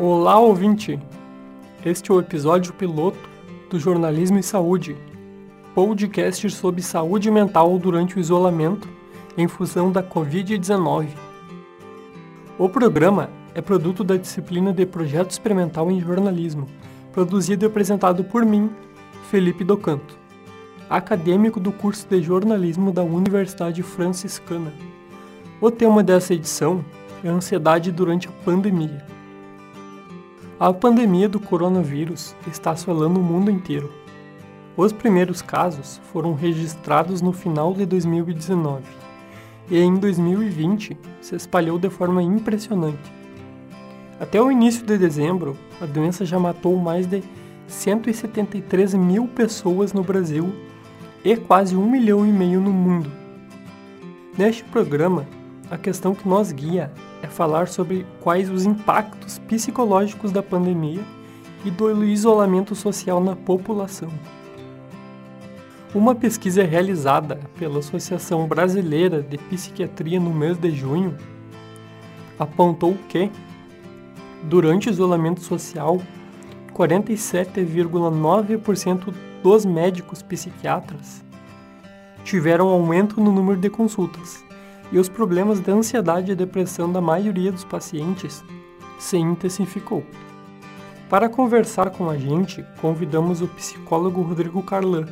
Olá, ouvinte! Este é o episódio piloto do Jornalismo e Saúde, podcast sobre saúde mental durante o isolamento em função da Covid-19. O programa é produto da disciplina de Projeto Experimental em Jornalismo, produzido e apresentado por mim, Felipe Docanto, acadêmico do curso de jornalismo da Universidade Franciscana. O tema dessa edição é ansiedade durante a pandemia. A pandemia do coronavírus está assolando o mundo inteiro. Os primeiros casos foram registrados no final de 2019 e em 2020 se espalhou de forma impressionante. Até o início de dezembro, a doença já matou mais de 173 mil pessoas no Brasil e quase um milhão e meio no mundo. Neste programa, a questão que nos guia é falar sobre quais os impactos psicológicos da pandemia e do isolamento social na população. Uma pesquisa realizada pela Associação Brasileira de Psiquiatria no mês de junho apontou que, durante o isolamento social, 47,9% dos médicos psiquiatras tiveram aumento no número de consultas e os problemas de ansiedade e depressão da maioria dos pacientes se intensificou. Para conversar com a gente, convidamos o psicólogo Rodrigo Carlan,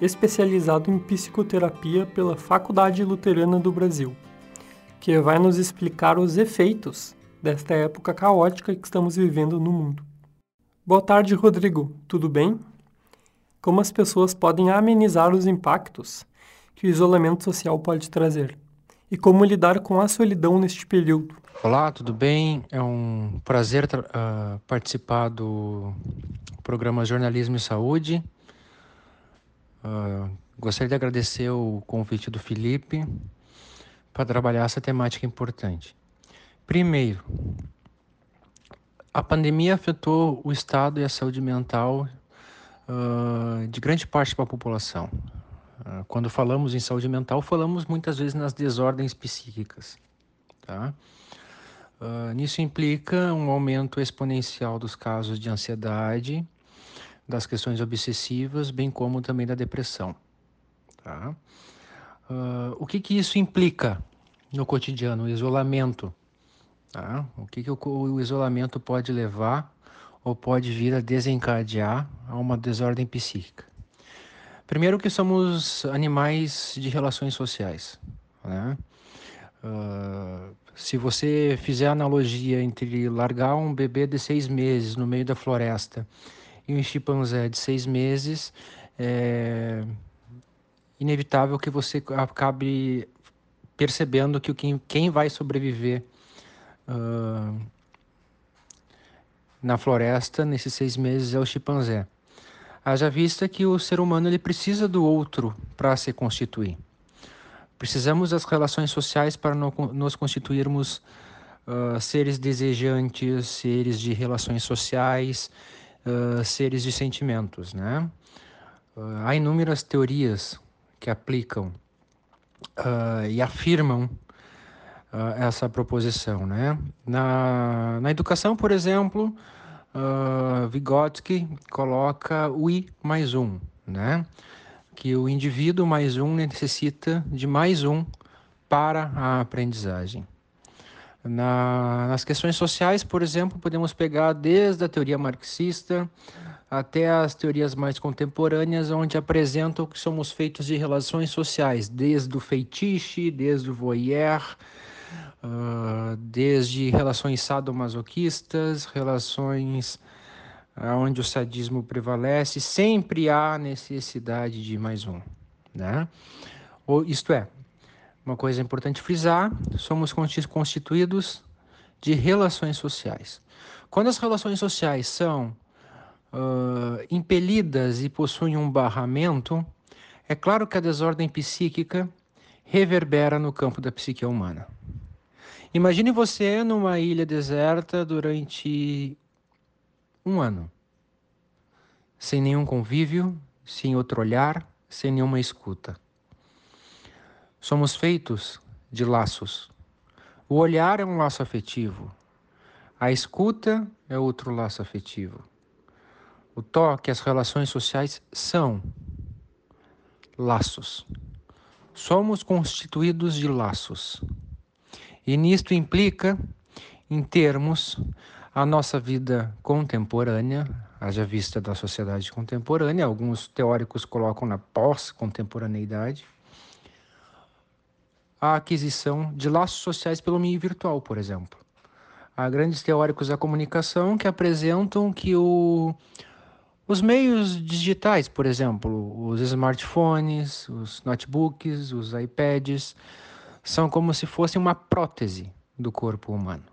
especializado em psicoterapia pela Faculdade Luterana do Brasil, que vai nos explicar os efeitos desta época caótica que estamos vivendo no mundo. Boa tarde, Rodrigo. Tudo bem? Como as pessoas podem amenizar os impactos que o isolamento social pode trazer? E como lidar com a solidão neste período. Olá, tudo bem? É um prazer uh, participar do programa Jornalismo e Saúde. Uh, gostaria de agradecer o convite do Felipe para trabalhar essa temática importante. Primeiro, a pandemia afetou o estado e a saúde mental uh, de grande parte da população. Ah, quando falamos em saúde mental, falamos muitas vezes nas desordens psíquicas. Tá? Uh, nisso implica um aumento exponencial dos casos de ansiedade, das questões obsessivas, bem como também da depressão. Tá? Uh, o que, que isso implica no cotidiano, o isolamento? Tá? O que, que o, o isolamento pode levar ou pode vir a desencadear a uma desordem psíquica? Primeiro que somos animais de relações sociais. Né? Uh, se você fizer a analogia entre largar um bebê de seis meses no meio da floresta e um chimpanzé de seis meses, é inevitável que você acabe percebendo que quem, quem vai sobreviver uh, na floresta nesses seis meses é o chimpanzé. Haja vista que o ser humano ele precisa do outro para se constituir. Precisamos das relações sociais para nos constituirmos uh, seres desejantes, seres de relações sociais, uh, seres de sentimentos, né? Uh, há inúmeras teorias que aplicam e afirmam essa proposição, né? Na, na educação, por exemplo, uh, Vygotsky coloca o I mais um, né? Que o indivíduo mais um necessita de mais um para a aprendizagem. Na, nas questões sociais, por exemplo, podemos pegar desde a teoria marxista até as teorias mais contemporâneas, onde apresentam que somos feitos de relações sociais, desde o feitiço, desde o voyeur, uh, desde relações sadomasoquistas, relações onde o sadismo prevalece, sempre há necessidade de mais um. Né? Ou, isto é, uma coisa importante frisar: somos constituídos de relações sociais. Quando as relações sociais são uh, impelidas e possuem um barramento, é claro que a desordem psíquica reverbera no campo da psique humana. Imagine você numa ilha deserta durante um ano, sem nenhum convívio, sem outro olhar, sem nenhuma escuta. Somos feitos de laços. O olhar é um laço afetivo. A escuta é outro laço afetivo. O toque, as relações sociais são laços. Somos constituídos de laços. E nisto implica, em termos, a nossa vida contemporânea, haja vista da sociedade contemporânea, alguns teóricos colocam na pós-contemporaneidade, a aquisição de laços sociais pelo meio virtual, por exemplo. Há grandes teóricos da comunicação que apresentam que o, os meios digitais, por exemplo, os smartphones, os notebooks, os iPads, são como se fossem uma prótese do corpo humano.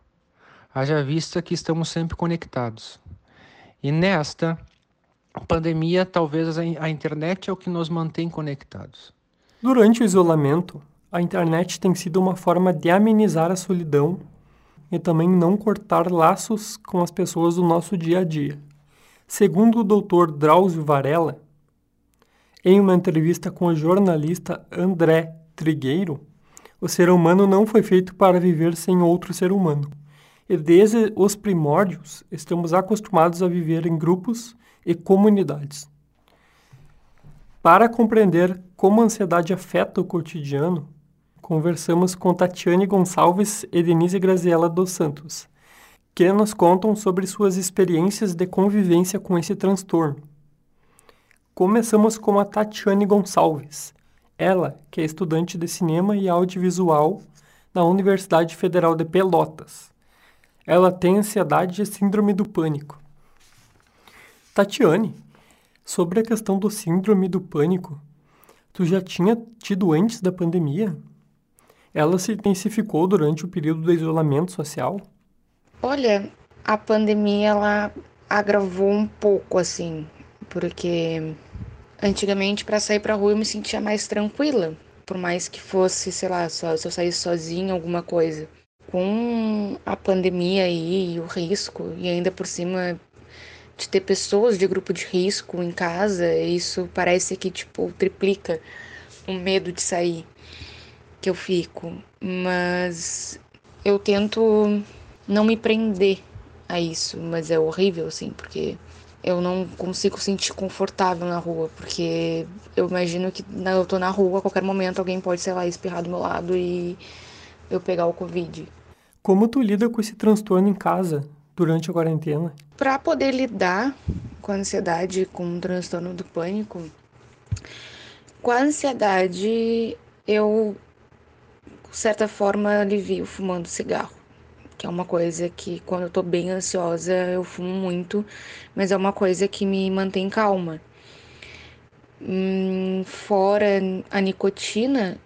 Haja vista que estamos sempre conectados. E nesta pandemia, talvez a internet é o que nos mantém conectados. Durante o isolamento, a internet tem sido uma forma de amenizar a solidão e também não cortar laços com as pessoas do nosso dia a dia. Segundo o Dr. Drauzio Varela, em uma entrevista com o jornalista André Trigueiro, o ser humano não foi feito para viver sem outro ser humano. E desde os primórdios, estamos acostumados a viver em grupos e comunidades. Para compreender como a ansiedade afeta o cotidiano, conversamos com Tatiane Gonçalves e Denise Graziella dos Santos, que nos contam sobre suas experiências de convivência com esse transtorno. Começamos com a Tatiane Gonçalves, ela que é estudante de cinema e audiovisual na Universidade Federal de Pelotas. Ela tem ansiedade e síndrome do pânico. Tatiane, sobre a questão do síndrome do pânico, tu já tinha tido antes da pandemia? ela se intensificou durante o período do isolamento social? Olha, a pandemia ela agravou um pouco assim, porque antigamente para sair para rua eu me sentia mais tranquila, por mais que fosse, sei lá, só se eu saísse sozinha alguma coisa. Com a pandemia aí e o risco e ainda por cima de ter pessoas de grupo de risco em casa, isso parece que tipo triplica o medo de sair que eu fico, mas eu tento não me prender a isso, mas é horrível, assim, porque eu não consigo sentir confortável na rua, porque eu imagino que eu tô na rua, a qualquer momento alguém pode, sei lá, espirrar do meu lado e eu pegar o Covid. Como tu lida com esse transtorno em casa durante a quarentena? Para poder lidar com a ansiedade, com o transtorno do pânico, com a ansiedade eu certa forma, alivio fumando cigarro, que é uma coisa que quando eu tô bem ansiosa eu fumo muito, mas é uma coisa que me mantém calma. Hum, fora a nicotina,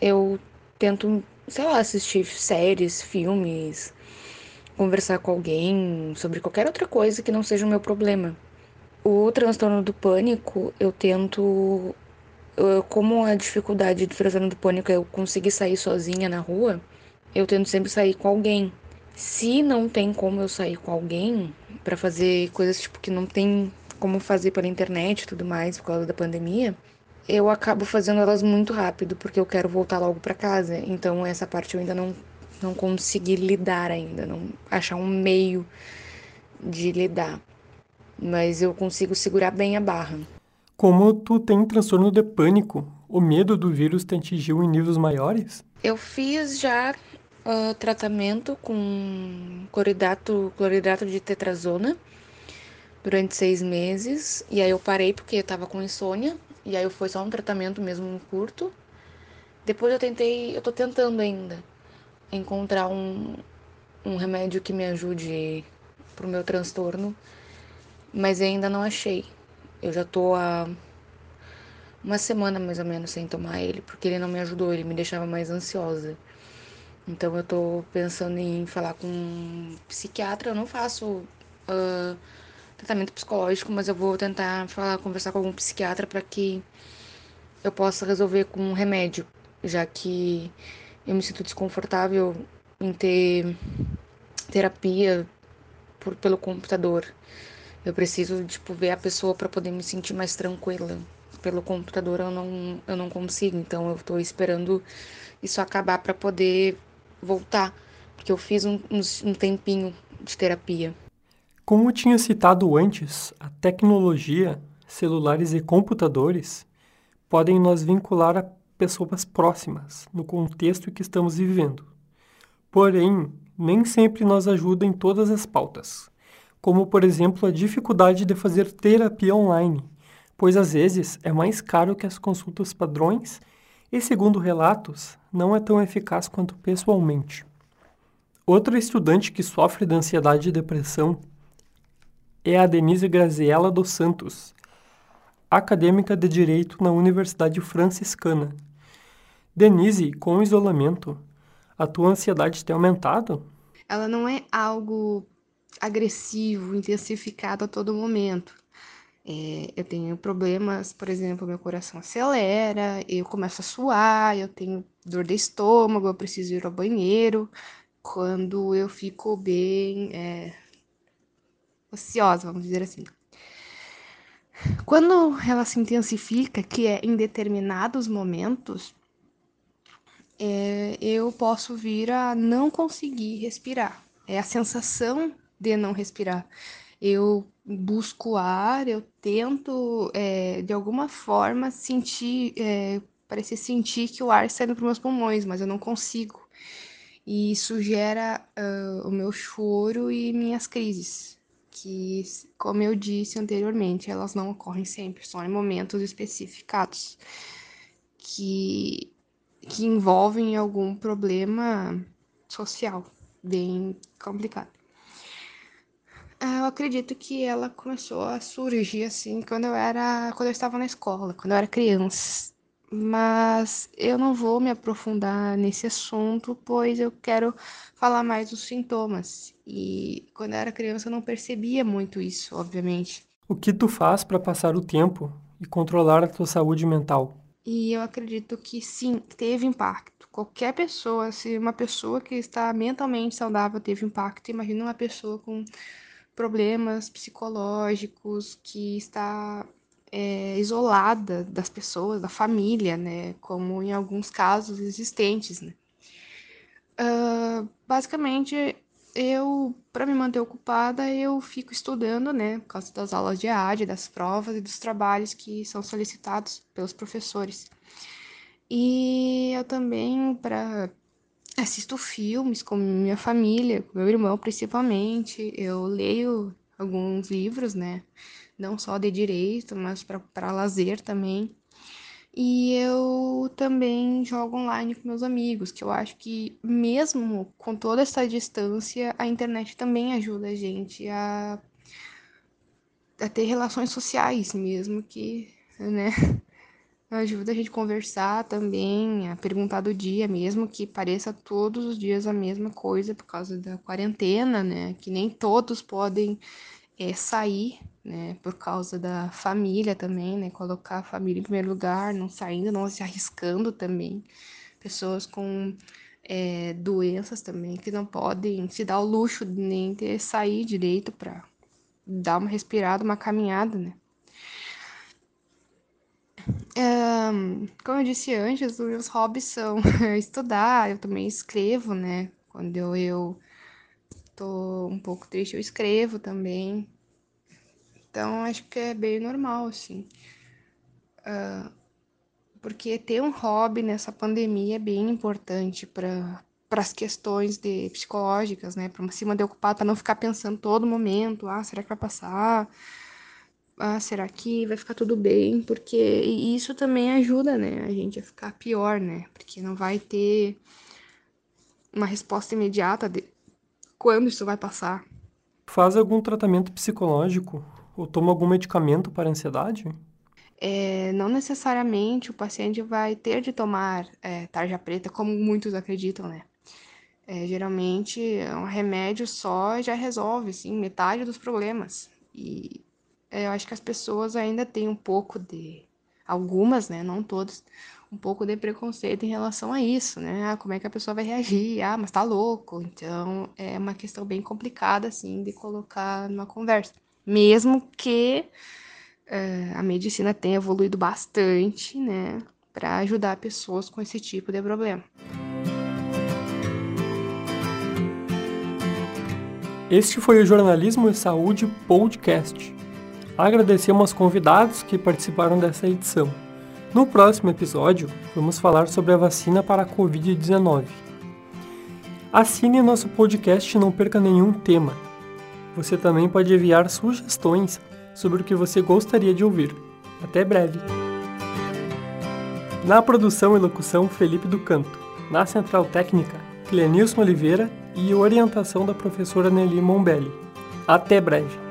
eu tento, sei lá, assistir séries, filmes, conversar com alguém sobre qualquer outra coisa que não seja o meu problema. O transtorno do pânico, eu tento como a dificuldade do transtorno do pânico é eu conseguir sair sozinha na rua, eu tento sempre sair com alguém. Se não tem como eu sair com alguém para fazer coisas tipo que não tem como fazer pela internet e tudo mais por causa da pandemia, eu acabo fazendo elas muito rápido porque eu quero voltar logo para casa. Então essa parte eu ainda não não consegui lidar ainda, não achar um meio de lidar. Mas eu consigo segurar bem a barra. Como tu tem transtorno de pânico, o medo do vírus te atingiu em níveis maiores? Eu fiz já uh, tratamento com cloridato, cloridato de tetrazona durante seis meses. E aí eu parei porque eu tava com insônia. E aí foi só um tratamento mesmo curto. Depois eu tentei, eu tô tentando ainda encontrar um, um remédio que me ajude pro meu transtorno, mas ainda não achei. Eu já tô há uma semana mais ou menos sem tomar ele, porque ele não me ajudou, ele me deixava mais ansiosa. Então eu tô pensando em falar com um psiquiatra. Eu não faço uh, tratamento psicológico, mas eu vou tentar falar, conversar com algum psiquiatra para que eu possa resolver com um remédio, já que eu me sinto desconfortável em ter terapia por, pelo computador. Eu preciso, tipo, ver a pessoa para poder me sentir mais tranquila. Pelo computador eu não, eu não consigo, então eu tô esperando isso acabar para poder voltar. Porque eu fiz um, um, tempinho de terapia. Como tinha citado antes, a tecnologia, celulares e computadores podem nos vincular a pessoas próximas no contexto que estamos vivendo. Porém, nem sempre nos ajuda em todas as pautas, como por exemplo a dificuldade de fazer terapia online, pois às vezes é mais caro que as consultas padrões e, segundo relatos, não é tão eficaz quanto pessoalmente. Outra estudante que sofre de ansiedade e depressão é a Denise Graziella dos Santos, acadêmica de Direito na Universidade Franciscana. Denise, com o isolamento, a tua ansiedade tem aumentado? Ela não é algo agressivo, intensificado a todo momento. É, eu tenho problemas, por exemplo, meu coração acelera, eu começo a suar, eu tenho dor de estômago, eu preciso ir ao banheiro. Quando eu fico bem é, ociosa, vamos dizer assim. Quando ela se intensifica, que é em determinados momentos, é, eu posso vir a não conseguir respirar. É a sensação de não respirar. Eu busco ar, eu tento, é, de alguma forma, sentir, é, parecer sentir que o ar está indo para os meus pulmões, mas eu não consigo. E isso gera uh, o meu choro e minhas crises, que, como eu disse anteriormente, elas não ocorrem sempre, são em momentos especificados. Que que envolvem algum problema social bem complicado. Ah, eu acredito que ela começou a surgir assim quando eu era, quando eu estava na escola, quando eu era criança. Mas eu não vou me aprofundar nesse assunto, pois eu quero falar mais dos sintomas. E quando eu era criança eu não percebia muito isso, obviamente. O que tu faz para passar o tempo e controlar a tua saúde mental? E eu acredito que sim, teve impacto. Qualquer pessoa, se uma pessoa que está mentalmente saudável teve impacto, imagina uma pessoa com problemas psicológicos, que está é, isolada das pessoas, da família, né? Como em alguns casos existentes, né? Uh, basicamente, eu, para me manter ocupada, eu fico estudando, né, por causa das aulas de AD, das provas e dos trabalhos que são solicitados pelos professores. E eu também, para assisto filmes com minha família, com meu irmão principalmente. Eu leio alguns livros, né? Não só de direito, mas para lazer também. E eu também jogo online com meus amigos, que eu acho que mesmo com toda essa distância, a internet também ajuda a gente a, a ter relações sociais mesmo que, né, ajuda a gente a conversar também, a perguntar do dia mesmo, que pareça todos os dias a mesma coisa por causa da quarentena, né, que nem todos podem é, sair, né, por causa da família também, né, colocar a família em primeiro lugar, não saindo, não se arriscando também. Pessoas com é, doenças também que não podem se dar o luxo de nem ter sair direito para dar uma respirada, uma caminhada, né. Um, como eu disse antes, os meus hobbies são estudar, eu também escrevo, né? Quando eu, eu tô um pouco triste, eu escrevo também. Então, acho que é bem normal, assim. Uh, porque ter um hobby nessa pandemia é bem importante para para as questões de psicológicas, né, para se manter ocupado, para não ficar pensando todo momento, ah, será que vai passar? Ah, será que vai ficar tudo bem? Porque isso também ajuda, né, a gente a ficar pior, né? Porque não vai ter uma resposta imediata de quando isso vai passar. Faz algum tratamento psicológico ou toma algum medicamento para ansiedade? É, não necessariamente o paciente vai ter de tomar é, tarja preta, como muitos acreditam, né? É, geralmente, um remédio só já resolve, assim, metade dos problemas. E é, eu acho que as pessoas ainda têm um pouco de... Algumas, né? Não todas um pouco de preconceito em relação a isso, né? Ah, como é que a pessoa vai reagir? Ah, mas tá louco. Então, é uma questão bem complicada, assim, de colocar numa conversa. Mesmo que é, a medicina tenha evoluído bastante, né? Para ajudar pessoas com esse tipo de problema. Este foi o Jornalismo e Saúde Podcast. Agradecemos aos convidados que participaram dessa edição. No próximo episódio, vamos falar sobre a vacina para a Covid-19. Assine nosso podcast e não perca nenhum tema. Você também pode enviar sugestões sobre o que você gostaria de ouvir. Até breve! Na produção e locução, Felipe do Canto. Na central técnica, Clenilson Oliveira e orientação da professora Nelly Mombelli. Até breve!